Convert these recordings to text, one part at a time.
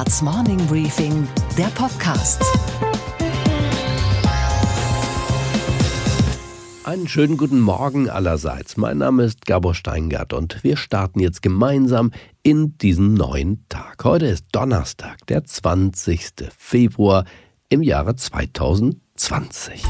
Handelsblatts Morning Briefing, der Podcast. Einen schönen guten Morgen allerseits. Mein Name ist Gabor Steingart und wir starten jetzt gemeinsam in diesen neuen Tag. Heute ist Donnerstag, der 20. Februar im Jahre 2020.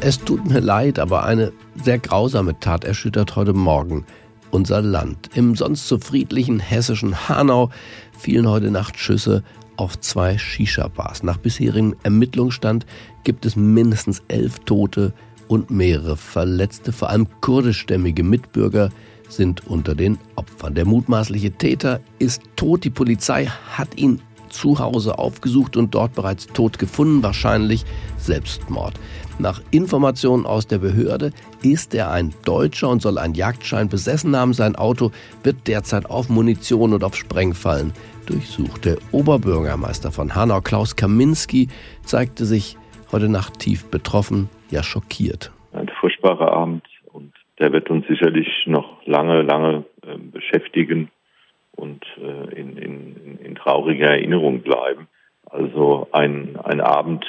Es tut mir leid, aber eine sehr grausame Tat erschüttert heute Morgen unser Land. Im sonst so friedlichen hessischen Hanau fielen heute Nacht Schüsse auf zwei Shisha-Bars. Nach bisherigem Ermittlungsstand gibt es mindestens elf Tote und mehrere Verletzte. Vor allem kurdischstämmige Mitbürger sind unter den Opfern. Der mutmaßliche Täter ist tot. Die Polizei hat ihn zu Hause aufgesucht und dort bereits tot gefunden, wahrscheinlich Selbstmord. Nach Informationen aus der Behörde ist er ein Deutscher und soll einen Jagdschein besessen haben. Sein Auto wird derzeit auf Munition und auf Sprengfallen durchsucht. Der Oberbürgermeister von Hanau, Klaus Kaminski, zeigte sich heute Nacht tief betroffen, ja schockiert. Ein furchtbarer Abend und der wird uns sicherlich noch lange, lange äh, beschäftigen und äh, in, in, in trauriger Erinnerung bleiben. Also ein, ein Abend,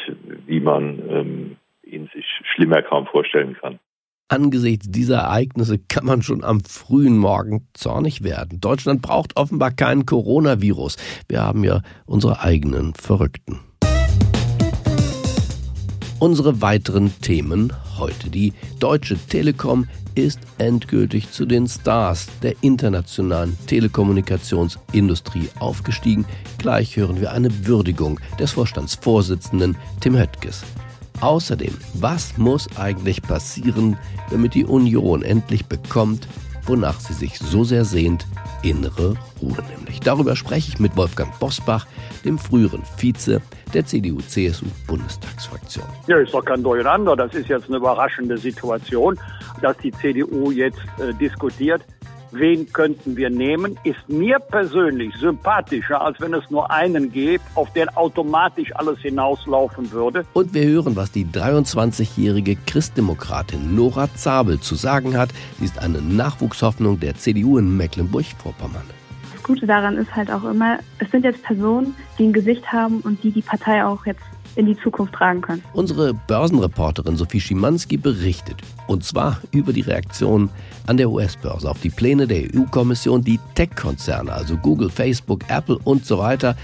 wie man ähm, ihn sich schlimmer kaum vorstellen kann. Angesichts dieser Ereignisse kann man schon am frühen Morgen zornig werden. Deutschland braucht offenbar keinen Coronavirus. Wir haben ja unsere eigenen Verrückten. Unsere weiteren Themen heute. Die Deutsche Telekom ist endgültig zu den Stars der internationalen Telekommunikationsindustrie aufgestiegen. Gleich hören wir eine Würdigung des Vorstandsvorsitzenden Tim Höttges. Außerdem, was muss eigentlich passieren, damit die Union endlich bekommt, wonach sie sich so sehr sehnt, innere Ruhe nämlich. Darüber spreche ich mit Wolfgang Bosbach, dem früheren Vize der CDU-CSU-Bundestagsfraktion. Ja, ist doch kein Durcheinander. Das ist jetzt eine überraschende Situation, dass die CDU jetzt äh, diskutiert wen könnten wir nehmen, ist mir persönlich sympathischer, als wenn es nur einen gibt, auf den automatisch alles hinauslaufen würde. Und wir hören, was die 23-jährige Christdemokratin Nora Zabel zu sagen hat. Sie ist eine Nachwuchshoffnung der CDU in Mecklenburg-Vorpommern. Das Gute daran ist halt auch immer, es sind jetzt Personen, die ein Gesicht haben und die die Partei auch jetzt in die Zukunft tragen können. Unsere Börsenreporterin Sophie Schimanski berichtet, und zwar über die Reaktion an der US-Börse auf die Pläne der EU-Kommission, die Tech-Konzerne, also Google, Facebook, Apple und so weiter,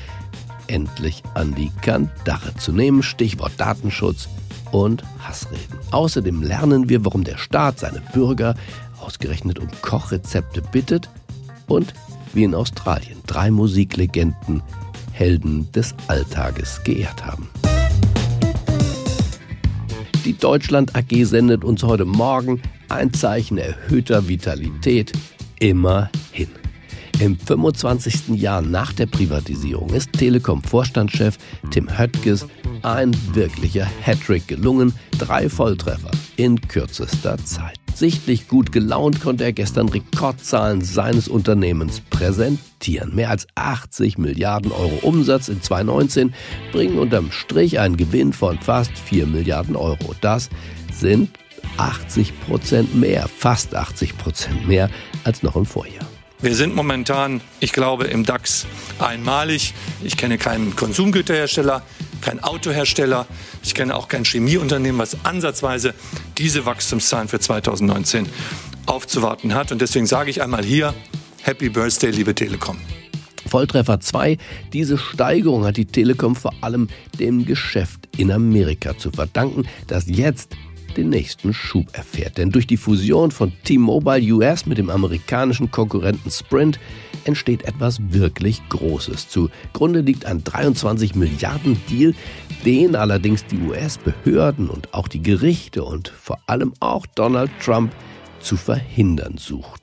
endlich an die Kandare zu nehmen. Stichwort Datenschutz und Hassreden. Außerdem lernen wir, warum der Staat seine Bürger ausgerechnet um Kochrezepte bittet und wie in Australien drei Musiklegenden Helden des Alltages geehrt haben. Die Deutschland AG sendet uns heute Morgen ein Zeichen erhöhter Vitalität. Immerhin. Im 25. Jahr nach der Privatisierung ist Telekom-Vorstandschef Tim Höttges ein wirklicher Hattrick gelungen. Drei Volltreffer in kürzester Zeit. Sichtlich gut gelaunt konnte er gestern Rekordzahlen seines Unternehmens präsentieren. Mehr als 80 Milliarden Euro Umsatz in 2019 bringen unterm Strich einen Gewinn von fast 4 Milliarden Euro. Das sind 80 Prozent mehr, fast 80 Prozent mehr als noch im Vorjahr. Wir sind momentan, ich glaube, im DAX einmalig. Ich kenne keinen Konsumgüterhersteller, keinen Autohersteller. Ich kenne auch kein Chemieunternehmen, was ansatzweise diese Wachstumszahlen für 2019 aufzuwarten hat. Und deswegen sage ich einmal hier, Happy Birthday, liebe Telekom. Volltreffer 2. Diese Steigerung hat die Telekom vor allem dem Geschäft in Amerika zu verdanken, das jetzt den nächsten Schub erfährt. Denn durch die Fusion von T-Mobile US mit dem amerikanischen Konkurrenten Sprint entsteht etwas wirklich Großes. Zugrunde liegt ein 23 Milliarden Deal, den allerdings die US-Behörden und auch die Gerichte und vor allem auch Donald Trump zu verhindern sucht.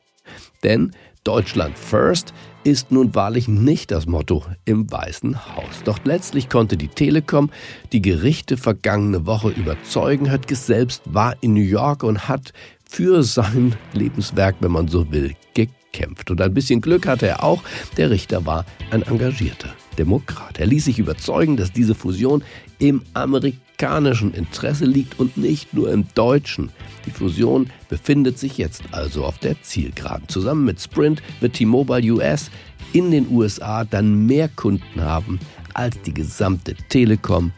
Denn Deutschland First ist nun wahrlich nicht das Motto im Weißen Haus. Doch letztlich konnte die Telekom die Gerichte vergangene Woche überzeugen. Höttges selbst war in New York und hat für sein Lebenswerk, wenn man so will, gekämpft. Und ein bisschen Glück hatte er auch. Der Richter war ein Engagierter. Demokrat. Er ließ sich überzeugen, dass diese Fusion im amerikanischen Interesse liegt und nicht nur im deutschen. Die Fusion befindet sich jetzt also auf der Zielgeraden. Zusammen mit Sprint wird T-Mobile US in den USA dann mehr Kunden haben als die gesamte Telekom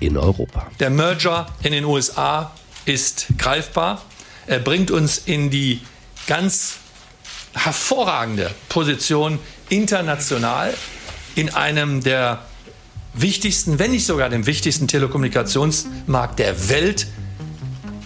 in Europa. Der Merger in den USA ist greifbar. Er bringt uns in die ganz hervorragende Position international in einem der wichtigsten, wenn nicht sogar dem wichtigsten Telekommunikationsmarkt der Welt,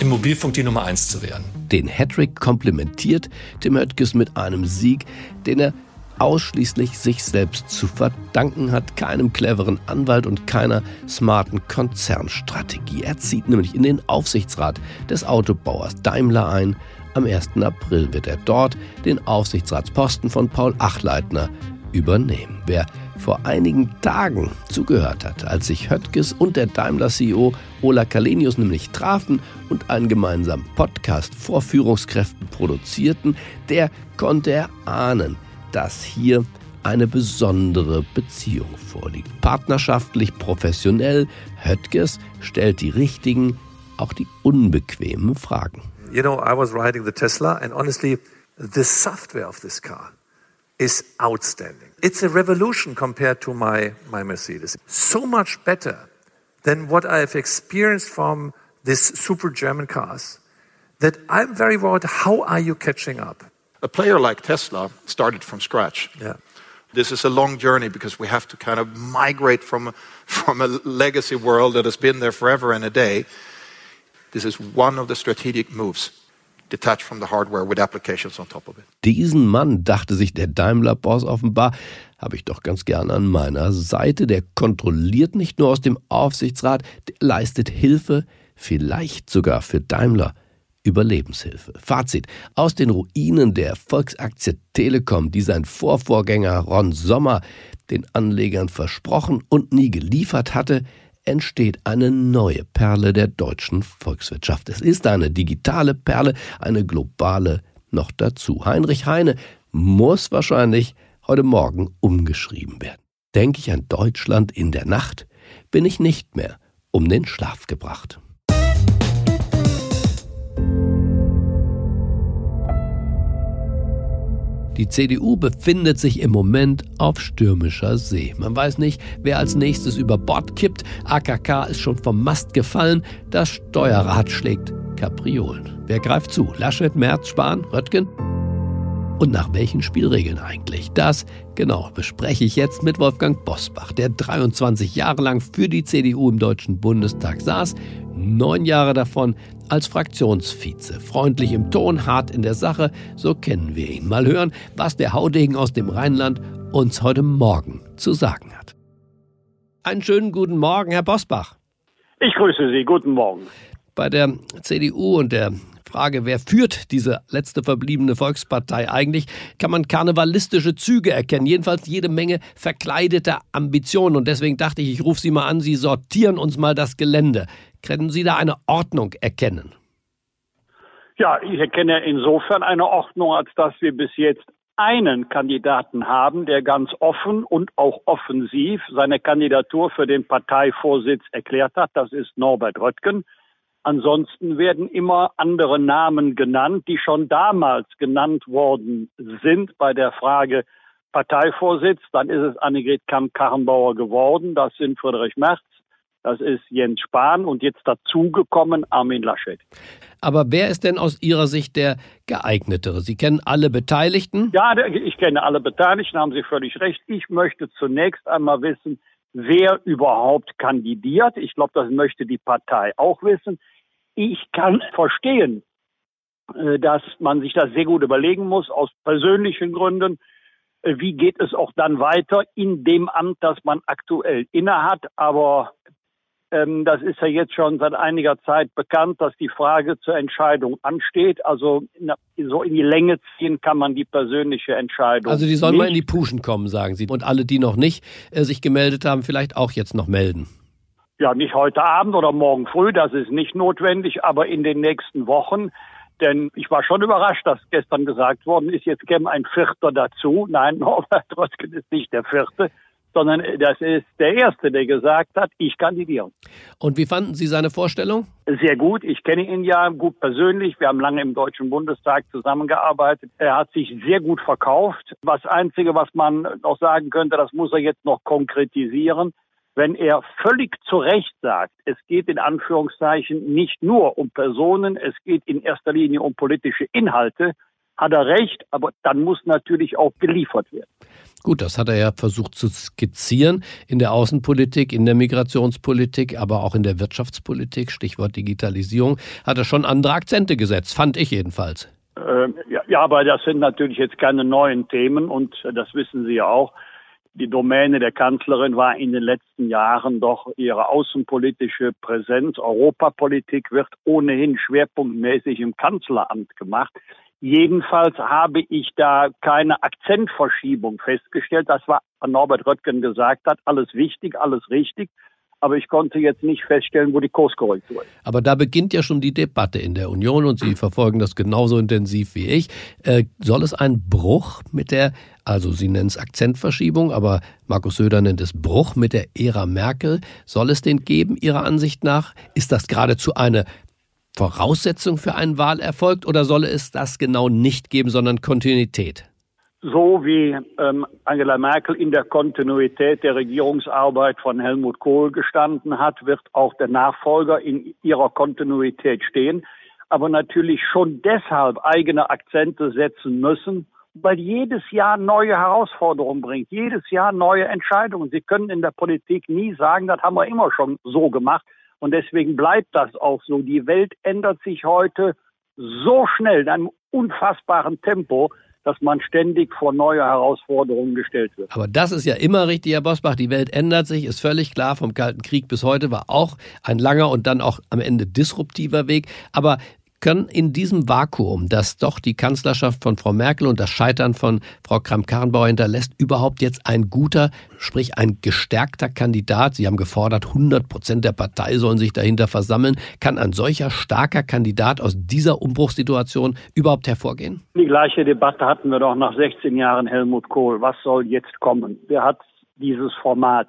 im Mobilfunk die Nummer eins zu werden. Den Hattrick komplementiert Tim Höttges mit einem Sieg, den er ausschließlich sich selbst zu verdanken hat, keinem cleveren Anwalt und keiner smarten Konzernstrategie. Er zieht nämlich in den Aufsichtsrat des Autobauers Daimler ein. Am 1. April wird er dort den Aufsichtsratsposten von Paul Achleitner übernehmen. Wer vor einigen Tagen zugehört hat, als sich Höttges und der Daimler-CEO Ola Kalenius nämlich trafen und einen gemeinsamen Podcast vor Führungskräften produzierten, der konnte erahnen, dass hier eine besondere Beziehung vorliegt. Partnerschaftlich, professionell, Höttges stellt die richtigen, auch die unbequemen Fragen. You know, I was riding the Tesla and honestly, the software of this car is outstanding. It's a revolution compared to my, my Mercedes. So much better than what I've experienced from these super German cars that I'm very worried how are you catching up? a player like Tesla started from scratch. Yeah. This is a long journey because we have to kind of migrate from, from a legacy world that has been there forever and a day. This is one of the strategic moves. Detached from the hardware with applications on top of it. Diesen Mann, dachte sich der Daimler-Boss offenbar, habe ich doch ganz gerne an meiner Seite. Der kontrolliert nicht nur aus dem Aufsichtsrat, der leistet Hilfe, vielleicht sogar für Daimler Überlebenshilfe. Fazit. Aus den Ruinen der Volksaktie Telekom, die sein Vorvorgänger Ron Sommer den Anlegern versprochen und nie geliefert hatte, entsteht eine neue Perle der deutschen Volkswirtschaft. Es ist eine digitale Perle, eine globale noch dazu. Heinrich Heine muss wahrscheinlich heute Morgen umgeschrieben werden. Denke ich an Deutschland in der Nacht, bin ich nicht mehr um den Schlaf gebracht. Die CDU befindet sich im Moment auf stürmischer See. Man weiß nicht, wer als nächstes über Bord kippt. AKK ist schon vom Mast gefallen. Das Steuerrad schlägt Kapriolen. Wer greift zu? Laschet, Merz, Spahn, Röttgen? Und nach welchen Spielregeln eigentlich? Das genau bespreche ich jetzt mit Wolfgang Bosbach, der 23 Jahre lang für die CDU im Deutschen Bundestag saß, neun Jahre davon als Fraktionsvize. Freundlich im Ton, hart in der Sache, so kennen wir ihn. Mal hören, was der Haudegen aus dem Rheinland uns heute Morgen zu sagen hat. Einen schönen guten Morgen, Herr Bosbach. Ich grüße Sie, guten Morgen. Bei der CDU und der Frage, wer führt diese letzte verbliebene Volkspartei eigentlich, kann man karnevalistische Züge erkennen. Jedenfalls jede Menge verkleideter Ambitionen. Und deswegen dachte ich, ich rufe Sie mal an, Sie sortieren uns mal das Gelände. Können Sie da eine Ordnung erkennen? Ja, ich erkenne insofern eine Ordnung, als dass wir bis jetzt einen Kandidaten haben, der ganz offen und auch offensiv seine Kandidatur für den Parteivorsitz erklärt hat. Das ist Norbert Röttgen. Ansonsten werden immer andere Namen genannt, die schon damals genannt worden sind bei der Frage Parteivorsitz. Dann ist es Annegret Kamm-Karrenbauer geworden. Das sind Friedrich Merz, das ist Jens Spahn und jetzt dazugekommen Armin Laschet. Aber wer ist denn aus Ihrer Sicht der geeignetere? Sie kennen alle Beteiligten? Ja, ich kenne alle Beteiligten, haben Sie völlig recht. Ich möchte zunächst einmal wissen, wer überhaupt kandidiert. Ich glaube, das möchte die Partei auch wissen. Ich kann verstehen, äh, dass man sich das sehr gut überlegen muss, aus persönlichen Gründen. Äh, wie geht es auch dann weiter in dem Amt, das man aktuell innehat? Aber das ist ja jetzt schon seit einiger Zeit bekannt, dass die Frage zur Entscheidung ansteht. Also so in die Länge ziehen kann man die persönliche Entscheidung. Also die sollen nicht. mal in die Puschen kommen, sagen Sie. Und alle, die noch nicht äh, sich gemeldet haben, vielleicht auch jetzt noch melden. Ja, nicht heute Abend oder morgen früh, das ist nicht notwendig, aber in den nächsten Wochen. Denn ich war schon überrascht, dass gestern gesagt worden ist, jetzt käme ein Vierter dazu. Nein, Norbert Röttgen ist nicht der Vierte. Sondern das ist der Erste, der gesagt hat, ich kandidiere. Und wie fanden Sie seine Vorstellung? Sehr gut. Ich kenne ihn ja gut persönlich. Wir haben lange im Deutschen Bundestag zusammengearbeitet. Er hat sich sehr gut verkauft. Das Einzige, was man noch sagen könnte, das muss er jetzt noch konkretisieren. Wenn er völlig zu Recht sagt, es geht in Anführungszeichen nicht nur um Personen, es geht in erster Linie um politische Inhalte, hat er recht, aber dann muss natürlich auch geliefert werden. Gut, das hat er ja versucht zu skizzieren in der Außenpolitik, in der Migrationspolitik, aber auch in der Wirtschaftspolitik, Stichwort Digitalisierung, hat er schon andere Akzente gesetzt, fand ich jedenfalls. Äh, ja, ja, aber das sind natürlich jetzt keine neuen Themen und das wissen Sie ja auch. Die Domäne der Kanzlerin war in den letzten Jahren doch ihre außenpolitische Präsenz. Europapolitik wird ohnehin schwerpunktmäßig im Kanzleramt gemacht. Jedenfalls habe ich da keine Akzentverschiebung festgestellt. Das, was Norbert Röttgen gesagt hat, alles wichtig, alles richtig. Aber ich konnte jetzt nicht feststellen, wo die Kurskorrektur ist. Aber da beginnt ja schon die Debatte in der Union und Sie verfolgen das genauso intensiv wie ich. Äh, soll es einen Bruch mit der, also Sie nennen es Akzentverschiebung, aber Markus Söder nennt es Bruch mit der Ära Merkel. Soll es den geben, Ihrer Ansicht nach? Ist das geradezu eine Voraussetzung für einen Wahlerfolg oder solle es das genau nicht geben, sondern Kontinuität? So wie ähm, Angela Merkel in der Kontinuität der Regierungsarbeit von Helmut Kohl gestanden hat, wird auch der Nachfolger in ihrer Kontinuität stehen, aber natürlich schon deshalb eigene Akzente setzen müssen, weil jedes Jahr neue Herausforderungen bringt, jedes Jahr neue Entscheidungen. Sie können in der Politik nie sagen, das haben wir immer schon so gemacht. Und deswegen bleibt das auch so. Die Welt ändert sich heute so schnell, in einem unfassbaren Tempo, dass man ständig vor neue Herausforderungen gestellt wird. Aber das ist ja immer richtig, Herr Bosbach. Die Welt ändert sich, ist völlig klar. Vom Kalten Krieg bis heute war auch ein langer und dann auch am Ende disruptiver Weg. Aber können in diesem Vakuum, das doch die Kanzlerschaft von Frau Merkel und das Scheitern von Frau Kramp-Karrenbauer hinterlässt, überhaupt jetzt ein guter, sprich ein gestärkter Kandidat, Sie haben gefordert, 100 Prozent der Partei sollen sich dahinter versammeln, kann ein solcher starker Kandidat aus dieser Umbruchssituation überhaupt hervorgehen? Die gleiche Debatte hatten wir doch nach 16 Jahren Helmut Kohl. Was soll jetzt kommen? Wer hat dieses Format?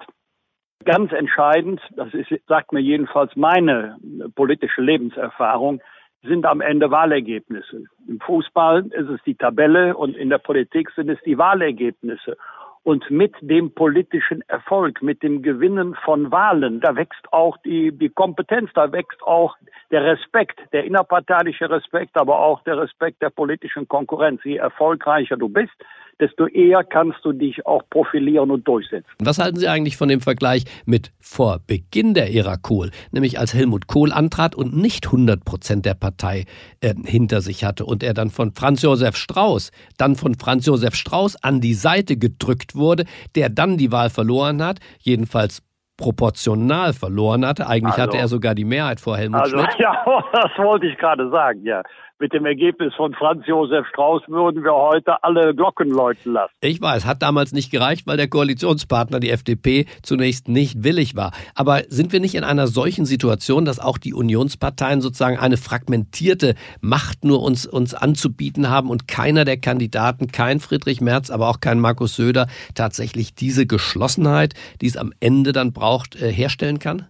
Ganz entscheidend, das ist, sagt mir jedenfalls meine politische Lebenserfahrung, sind am Ende Wahlergebnisse. Im Fußball ist es die Tabelle und in der Politik sind es die Wahlergebnisse. Und mit dem politischen Erfolg, mit dem Gewinnen von Wahlen, da wächst auch die, die Kompetenz, da wächst auch der Respekt, der innerparteiliche Respekt, aber auch der Respekt der politischen Konkurrenz. Je erfolgreicher du bist, desto eher kannst du dich auch profilieren und durchsetzen. Was halten Sie eigentlich von dem Vergleich mit vor Beginn der Ära Kohl, nämlich als Helmut Kohl antrat und nicht 100 Prozent der Partei äh, hinter sich hatte und er dann von Franz Josef Strauß, dann von Franz Josef Strauß an die Seite gedrückt wurde, der dann die Wahl verloren hat, jedenfalls proportional verloren hatte. Eigentlich also, hatte er sogar die Mehrheit vor Helmut also, Schmidt. Ja, das wollte ich gerade sagen, ja mit dem Ergebnis von Franz Josef Strauß würden wir heute alle Glocken läuten lassen. Ich weiß, hat damals nicht gereicht, weil der Koalitionspartner, die FDP, zunächst nicht willig war. Aber sind wir nicht in einer solchen Situation, dass auch die Unionsparteien sozusagen eine fragmentierte Macht nur uns, uns anzubieten haben und keiner der Kandidaten, kein Friedrich Merz, aber auch kein Markus Söder, tatsächlich diese Geschlossenheit, die es am Ende dann braucht, äh, herstellen kann?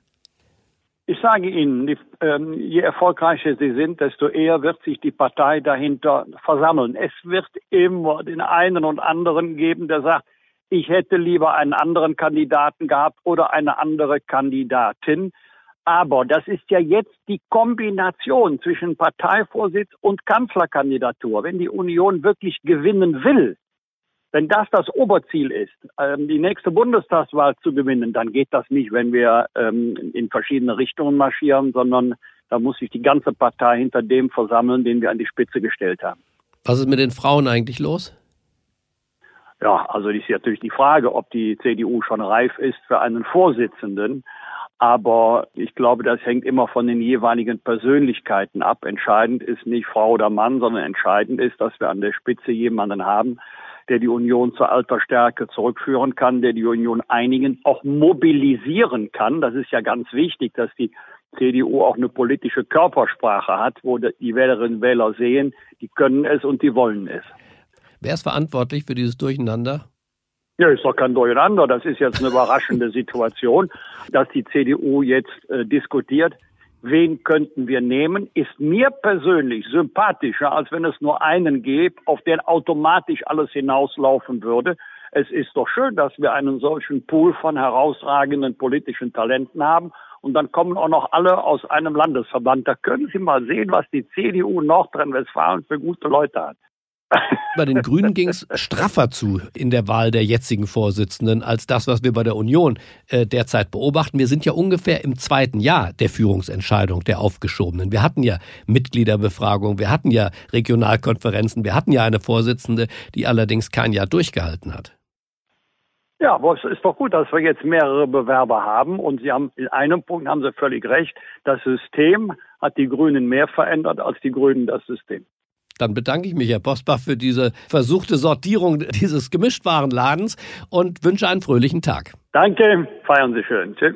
Ich sage Ihnen, die, ähm, je erfolgreicher Sie sind, desto eher wird sich die Partei dahinter versammeln. Es wird immer den einen und anderen geben, der sagt, ich hätte lieber einen anderen Kandidaten gehabt oder eine andere Kandidatin. Aber das ist ja jetzt die Kombination zwischen Parteivorsitz und Kanzlerkandidatur. Wenn die Union wirklich gewinnen will, wenn das das Oberziel ist, ähm, die nächste Bundestagswahl zu gewinnen, dann geht das nicht, wenn wir ähm, in verschiedene Richtungen marschieren, sondern da muss sich die ganze Partei hinter dem versammeln, den wir an die Spitze gestellt haben. Was ist mit den Frauen eigentlich los? Ja, also das ist natürlich die Frage, ob die CDU schon reif ist für einen Vorsitzenden. Aber ich glaube, das hängt immer von den jeweiligen Persönlichkeiten ab. Entscheidend ist nicht Frau oder Mann, sondern entscheidend ist, dass wir an der Spitze jemanden haben, der die Union zur alter Stärke zurückführen kann, der die Union einigen, auch mobilisieren kann. Das ist ja ganz wichtig, dass die CDU auch eine politische Körpersprache hat, wo die Wählerinnen und Wähler sehen, die können es und die wollen es. Wer ist verantwortlich für dieses Durcheinander? Ja, ist doch kein Durcheinander. Das ist jetzt eine überraschende Situation, dass die CDU jetzt äh, diskutiert. Wen könnten wir nehmen? Ist mir persönlich sympathischer, als wenn es nur einen gäbe, auf den automatisch alles hinauslaufen würde. Es ist doch schön, dass wir einen solchen Pool von herausragenden politischen Talenten haben. Und dann kommen auch noch alle aus einem Landesverband. Da können Sie mal sehen, was die CDU Nordrhein-Westfalen für gute Leute hat. Bei den Grünen ging es straffer zu in der Wahl der jetzigen Vorsitzenden als das, was wir bei der Union äh, derzeit beobachten. Wir sind ja ungefähr im zweiten Jahr der Führungsentscheidung der Aufgeschobenen. Wir hatten ja Mitgliederbefragung, wir hatten ja Regionalkonferenzen, wir hatten ja eine Vorsitzende, die allerdings kein Jahr durchgehalten hat. Ja, aber es ist doch gut, dass wir jetzt mehrere Bewerber haben. Und Sie haben in einem Punkt haben Sie völlig recht. Das System hat die Grünen mehr verändert als die Grünen das System. Dann bedanke ich mich, Herr Bosbach, für diese versuchte Sortierung dieses Gemischtwarenladens und wünsche einen fröhlichen Tag. Danke, feiern Sie schön. Tschüss.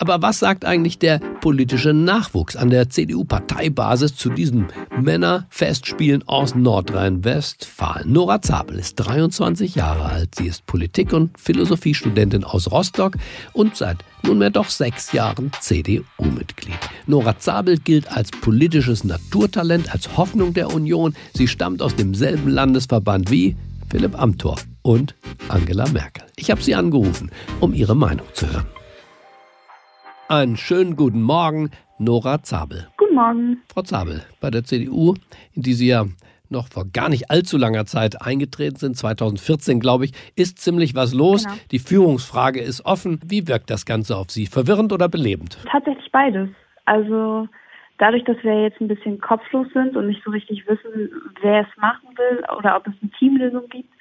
Aber was sagt eigentlich der politische Nachwuchs an der CDU-Parteibasis zu diesen Männerfestspielen aus Nordrhein-Westfalen? Nora Zabel ist 23 Jahre alt. Sie ist Politik- und Philosophiestudentin aus Rostock und seit nunmehr doch sechs Jahren CDU-Mitglied. Nora Zabel gilt als politisches Naturtalent, als Hoffnung der Union. Sie stammt aus demselben Landesverband wie Philipp Amthor und Angela Merkel. Ich habe sie angerufen, um ihre Meinung zu hören. Einen schönen guten Morgen, Nora Zabel. Guten Morgen. Frau Zabel, bei der CDU, in die Sie ja noch vor gar nicht allzu langer Zeit eingetreten sind, 2014 glaube ich, ist ziemlich was los. Genau. Die Führungsfrage ist offen. Wie wirkt das Ganze auf Sie? Verwirrend oder belebend? Tatsächlich beides. Also dadurch, dass wir jetzt ein bisschen kopflos sind und nicht so richtig wissen, wer es machen will oder ob es eine Teamlösung gibt,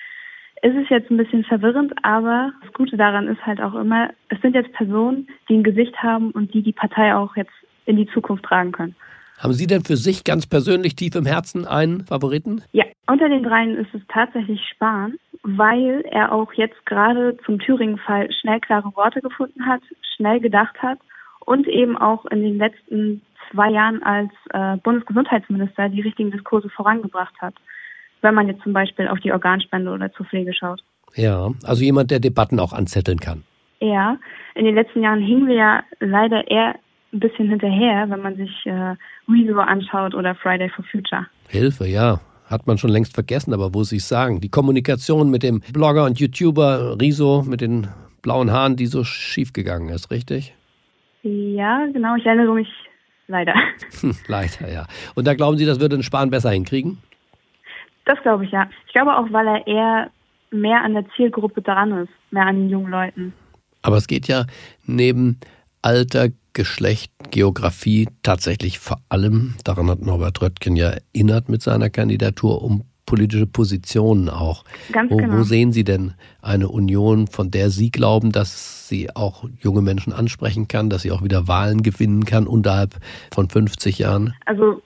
ist es jetzt ein bisschen verwirrend, aber das Gute daran ist halt auch immer, es sind jetzt Personen, die ein Gesicht haben und die die Partei auch jetzt in die Zukunft tragen können. Haben Sie denn für sich ganz persönlich tief im Herzen einen Favoriten? Ja, unter den dreien ist es tatsächlich Spahn, weil er auch jetzt gerade zum Thüringen-Fall schnell klare Worte gefunden hat, schnell gedacht hat und eben auch in den letzten zwei Jahren als äh, Bundesgesundheitsminister die richtigen Diskurse vorangebracht hat wenn man jetzt zum Beispiel auf die Organspende oder zur Pflege schaut. Ja, also jemand, der Debatten auch anzetteln kann. Ja, in den letzten Jahren hingen wir ja leider eher ein bisschen hinterher, wenn man sich äh, Rezo anschaut oder Friday for Future. Hilfe, ja. Hat man schon längst vergessen, aber wo Sie es sagen. Die Kommunikation mit dem Blogger und YouTuber Riso mit den blauen Haaren, die so schief gegangen ist, richtig? Ja, genau. Ich erinnere mich leider. leider, ja. Und da glauben Sie, das würde den Spahn besser hinkriegen? Das glaube ich ja. Ich glaube auch, weil er eher mehr an der Zielgruppe dran ist, mehr an den jungen Leuten. Aber es geht ja neben Alter, Geschlecht, Geografie tatsächlich vor allem, daran hat Norbert Röttgen ja erinnert mit seiner Kandidatur, um politische Positionen auch. Ganz wo, genau. wo sehen Sie denn eine Union, von der Sie glauben, dass sie auch junge Menschen ansprechen kann, dass sie auch wieder Wahlen gewinnen kann unterhalb von 50 Jahren? Also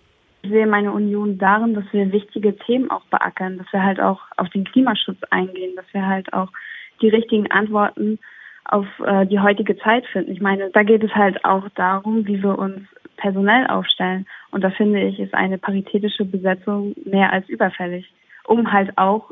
sehe meine Union darin, dass wir wichtige Themen auch beackern, dass wir halt auch auf den Klimaschutz eingehen, dass wir halt auch die richtigen Antworten auf äh, die heutige Zeit finden. Ich meine, da geht es halt auch darum, wie wir uns personell aufstellen. Und da finde ich, ist eine paritätische Besetzung mehr als überfällig, um halt auch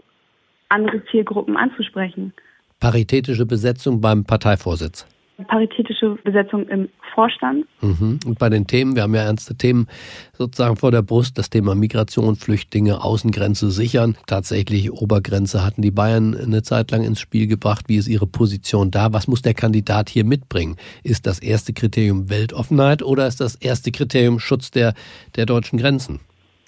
andere Zielgruppen anzusprechen. Paritätische Besetzung beim Parteivorsitz paritätische Besetzung im Vorstand. Mhm. Und bei den Themen, wir haben ja ernste Themen sozusagen vor der Brust, das Thema Migration, Flüchtlinge, Außengrenze sichern. Tatsächlich Obergrenze hatten die Bayern eine Zeit lang ins Spiel gebracht. Wie ist ihre Position da? Was muss der Kandidat hier mitbringen? Ist das erste Kriterium Weltoffenheit oder ist das erste Kriterium Schutz der, der deutschen Grenzen?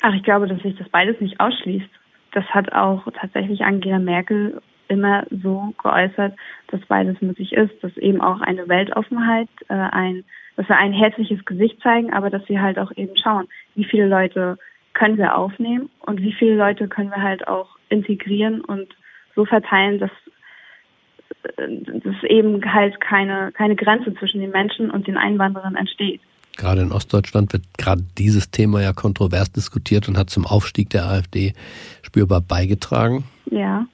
Ach, ich glaube, dass sich das beides nicht ausschließt. Das hat auch tatsächlich Angela Merkel immer so geäußert, dass beides möglich ist, dass eben auch eine Weltoffenheit, äh, ein, dass wir ein herzliches Gesicht zeigen, aber dass wir halt auch eben schauen, wie viele Leute können wir aufnehmen und wie viele Leute können wir halt auch integrieren und so verteilen, dass äh, dass eben halt keine, keine Grenze zwischen den Menschen und den Einwanderern entsteht. Gerade in Ostdeutschland wird gerade dieses Thema ja kontrovers diskutiert und hat zum Aufstieg der AfD spürbar beigetragen. Ja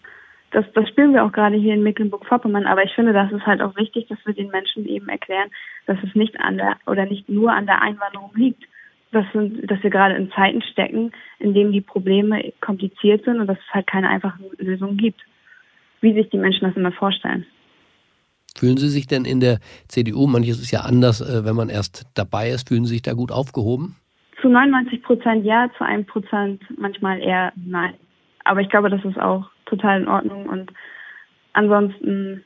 das, das spüren wir auch gerade hier in Mecklenburg-Vorpommern, aber ich finde, das ist halt auch wichtig, dass wir den Menschen eben erklären, dass es nicht an der oder nicht nur an der Einwanderung liegt, dass, dass wir gerade in Zeiten stecken, in denen die Probleme kompliziert sind und dass es halt keine einfachen Lösungen gibt, wie sich die Menschen das immer vorstellen. Fühlen Sie sich denn in der CDU, manches ist ja anders, äh, wenn man erst dabei ist, fühlen Sie sich da gut aufgehoben? Zu 99 Prozent ja, zu einem Prozent manchmal eher nein. Aber ich glaube, das ist auch total in Ordnung und ansonsten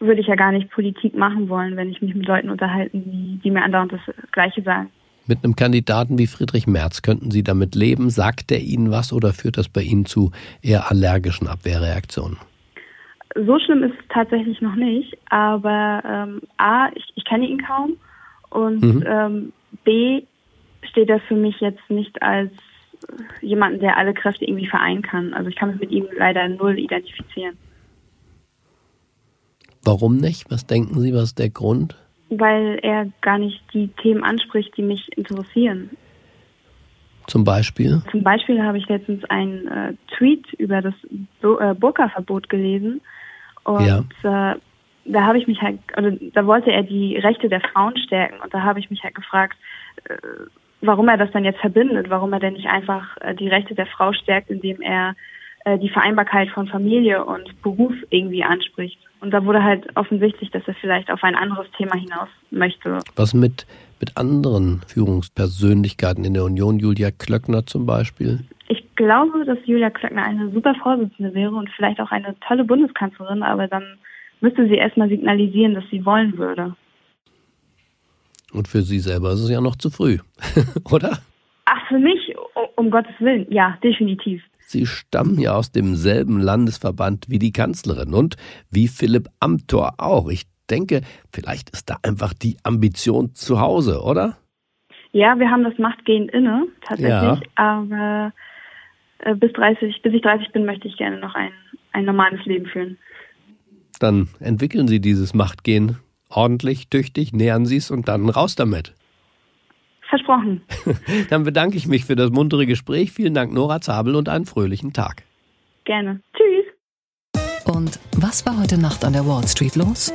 würde ich ja gar nicht Politik machen wollen, wenn ich mich mit Leuten unterhalten, die, die mir andauernd das Gleiche sagen. Mit einem Kandidaten wie Friedrich Merz könnten Sie damit leben? Sagt er Ihnen was oder führt das bei Ihnen zu eher allergischen Abwehrreaktionen? So schlimm ist es tatsächlich noch nicht, aber ähm, A, ich, ich kenne ihn kaum und mhm. ähm, B, steht er für mich jetzt nicht als jemanden, der alle Kräfte irgendwie vereinen kann. Also ich kann mich mit ihm leider null identifizieren. Warum nicht? Was denken Sie, was ist der Grund? Weil er gar nicht die Themen anspricht, die mich interessieren. Zum Beispiel? Zum Beispiel habe ich letztens einen äh, Tweet über das äh, Burka-Verbot gelesen. Und ja. äh, da habe ich mich halt, also da wollte er die Rechte der Frauen stärken. Und da habe ich mich halt gefragt, äh, warum er das dann jetzt verbindet, warum er denn nicht einfach äh, die Rechte der Frau stärkt, indem er äh, die Vereinbarkeit von Familie und Beruf irgendwie anspricht. Und da wurde halt offensichtlich, dass er vielleicht auf ein anderes Thema hinaus möchte. Was mit, mit anderen Führungspersönlichkeiten in der Union, Julia Klöckner zum Beispiel? Ich glaube, dass Julia Klöckner eine super Vorsitzende wäre und vielleicht auch eine tolle Bundeskanzlerin, aber dann müsste sie erstmal signalisieren, dass sie wollen würde. Und für Sie selber ist es ja noch zu früh, oder? Ach, für mich, um Gottes Willen, ja, definitiv. Sie stammen ja aus demselben Landesverband wie die Kanzlerin und wie Philipp Amthor auch. Ich denke, vielleicht ist da einfach die Ambition zu Hause, oder? Ja, wir haben das Machtgehen inne, tatsächlich. Ja. Aber äh, bis, 30, bis ich 30 bin, möchte ich gerne noch ein, ein normales Leben führen. Dann entwickeln Sie dieses Machtgehen ordentlich, tüchtig, nähern Sie es und dann raus damit. Versprochen. Dann bedanke ich mich für das muntere Gespräch. Vielen Dank, Nora Zabel, und einen fröhlichen Tag. Gerne. Tschüss. Und was war heute Nacht an der Wall Street los?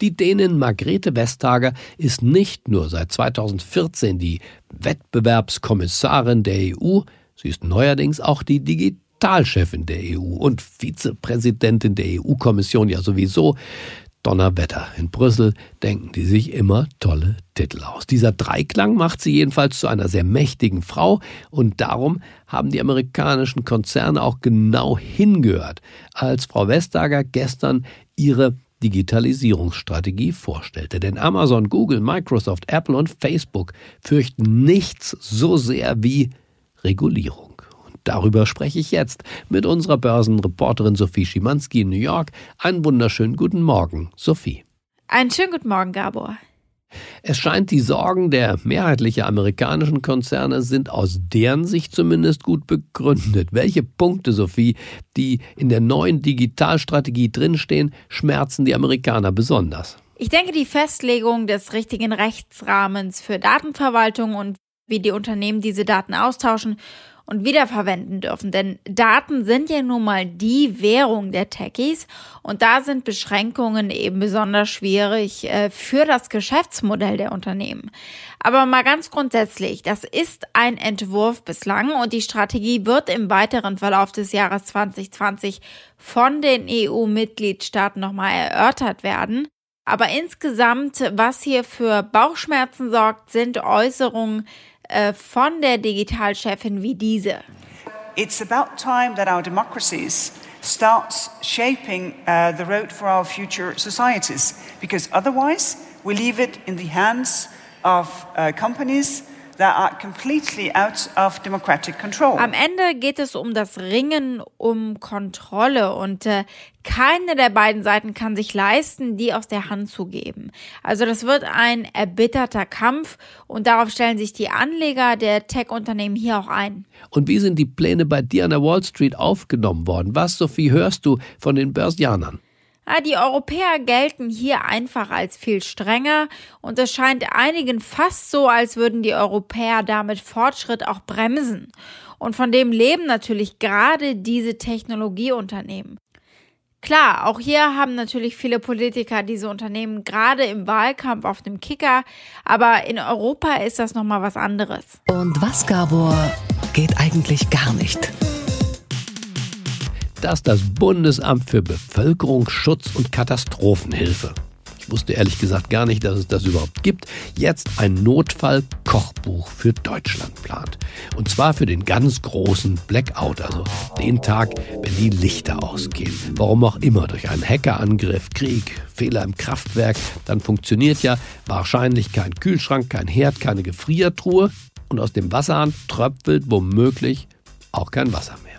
Die Dänin Margrethe Vestager ist nicht nur seit 2014 die Wettbewerbskommissarin der EU, sie ist neuerdings auch die Digitalchefin der EU und Vizepräsidentin der EU-Kommission ja sowieso. Donnerwetter. In Brüssel denken die sich immer tolle Titel aus. Dieser Dreiklang macht sie jedenfalls zu einer sehr mächtigen Frau und darum haben die amerikanischen Konzerne auch genau hingehört, als Frau Vestager gestern ihre Digitalisierungsstrategie vorstellte. Denn Amazon, Google, Microsoft, Apple und Facebook fürchten nichts so sehr wie Regulierung. Darüber spreche ich jetzt mit unserer Börsenreporterin Sophie Schimanski in New York. Einen wunderschönen guten Morgen, Sophie. Einen schönen guten Morgen, Gabor. Es scheint, die Sorgen der mehrheitlichen amerikanischen Konzerne sind aus deren Sicht zumindest gut begründet. Welche Punkte, Sophie, die in der neuen Digitalstrategie drinstehen, schmerzen die Amerikaner besonders? Ich denke, die Festlegung des richtigen Rechtsrahmens für Datenverwaltung und wie die Unternehmen diese Daten austauschen und wiederverwenden dürfen. Denn Daten sind ja nun mal die Währung der Techies und da sind Beschränkungen eben besonders schwierig äh, für das Geschäftsmodell der Unternehmen. Aber mal ganz grundsätzlich, das ist ein Entwurf bislang und die Strategie wird im weiteren Verlauf des Jahres 2020 von den EU-Mitgliedstaaten nochmal erörtert werden. Aber insgesamt, was hier für Bauchschmerzen sorgt, sind Äußerungen äh, von der Digitalchefin wie diese. It's about time that our democracies starts shaping uh, the road for our future societies, because otherwise we leave it in the hands of uh, companies am Ende geht es um das Ringen um Kontrolle und äh, keine der beiden Seiten kann sich leisten, die aus der Hand zu geben. Also das wird ein erbitterter Kampf und darauf stellen sich die Anleger der Tech-Unternehmen hier auch ein. Und wie sind die Pläne bei dir an der Wall Street aufgenommen worden? Was, Sophie, hörst du von den Börsianern? Ah, die Europäer gelten hier einfach als viel strenger und es scheint einigen fast so, als würden die Europäer damit Fortschritt auch bremsen. Und von dem leben natürlich gerade diese Technologieunternehmen. Klar, auch hier haben natürlich viele Politiker diese Unternehmen gerade im Wahlkampf auf dem Kicker, aber in Europa ist das nochmal was anderes. Und was, Gabor, geht eigentlich gar nicht? Dass das Bundesamt für Bevölkerungsschutz und Katastrophenhilfe wusste ehrlich gesagt gar nicht, dass es das überhaupt gibt, jetzt ein Notfall-Kochbuch für Deutschland plant. Und zwar für den ganz großen Blackout, also den Tag, wenn die Lichter ausgehen. Warum auch immer, durch einen Hackerangriff, Krieg, Fehler im Kraftwerk, dann funktioniert ja wahrscheinlich kein Kühlschrank, kein Herd, keine Gefriertruhe und aus dem Wasserhahn tröpfelt womöglich auch kein Wasser mehr.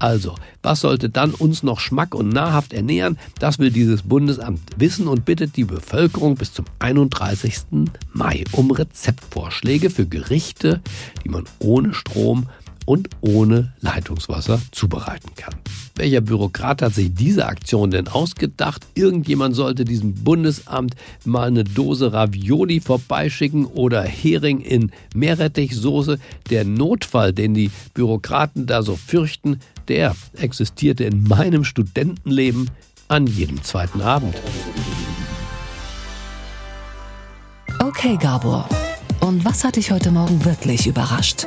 Also, was sollte dann uns noch schmack- und nahrhaft ernähren? Das will dieses Bundesamt wissen und bittet die Bevölkerung bis zum 31. Mai um Rezeptvorschläge für Gerichte, die man ohne Strom und ohne Leitungswasser zubereiten kann. Welcher Bürokrat hat sich diese Aktion denn ausgedacht? Irgendjemand sollte diesem Bundesamt mal eine Dose Ravioli vorbeischicken oder Hering in Meerrettichsoße. Der Notfall, den die Bürokraten da so fürchten, der existierte in meinem Studentenleben an jedem zweiten Abend. Okay, Gabor. Und was hat dich heute Morgen wirklich überrascht?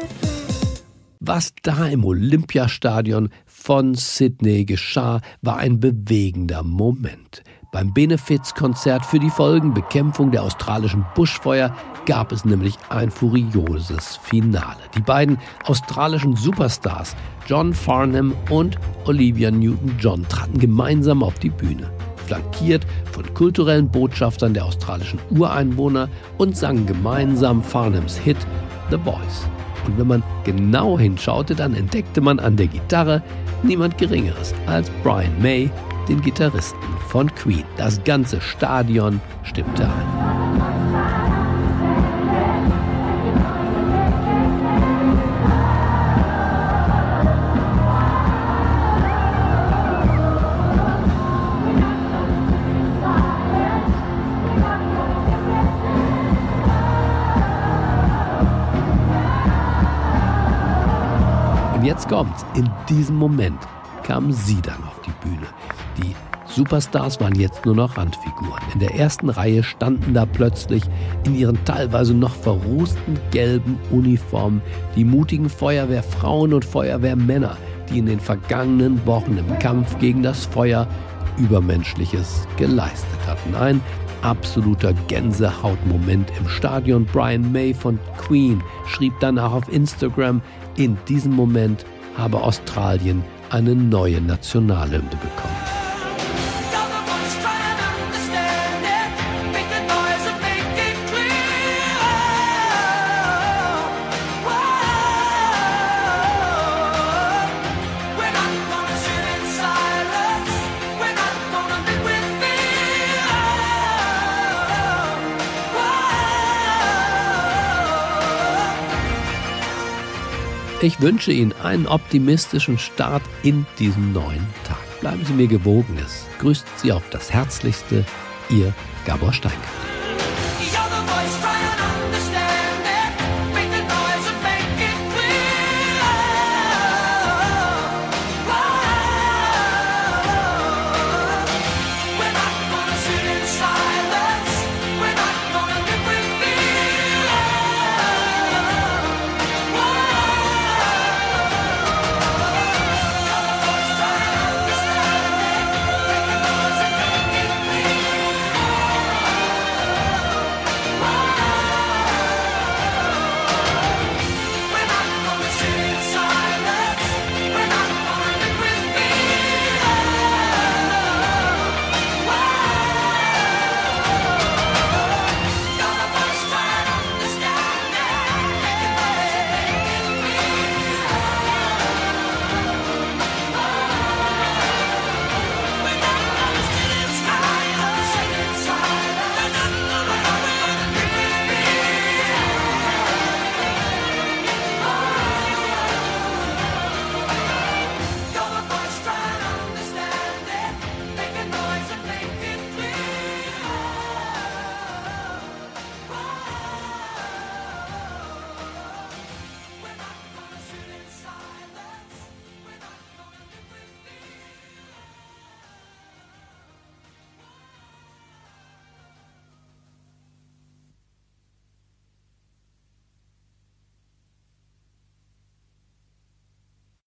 Was da im Olympiastadion von Sydney geschah, war ein bewegender Moment. Beim Benefizkonzert für die Folgenbekämpfung der australischen Buschfeuer gab es nämlich ein furioses Finale. Die beiden australischen Superstars John Farnham und Olivia Newton-John traten gemeinsam auf die Bühne, flankiert von kulturellen Botschaftern der australischen Ureinwohner und sangen gemeinsam Farnhams Hit The Boys. Und wenn man genau hinschaute, dann entdeckte man an der Gitarre niemand Geringeres als Brian May, den Gitarristen von Queen. Das ganze Stadion stimmte ein. Und jetzt kommt's. In diesem Moment kamen sie dann auf die Bühne. Die Superstars waren jetzt nur noch Randfiguren. In der ersten Reihe standen da plötzlich in ihren teilweise noch verrußten gelben Uniformen die mutigen Feuerwehrfrauen und Feuerwehrmänner, die in den vergangenen Wochen im Kampf gegen das Feuer Übermenschliches geleistet hatten. Ein absoluter Gänsehautmoment im Stadion. Brian May von Queen schrieb danach auf Instagram, in diesem Moment habe Australien eine neue Nationalhymne bekommen. Ich wünsche Ihnen einen optimistischen Start in diesen neuen Tag. Bleiben Sie mir gewogen. Es grüßt Sie auf das Herzlichste, Ihr Gabor Steingart.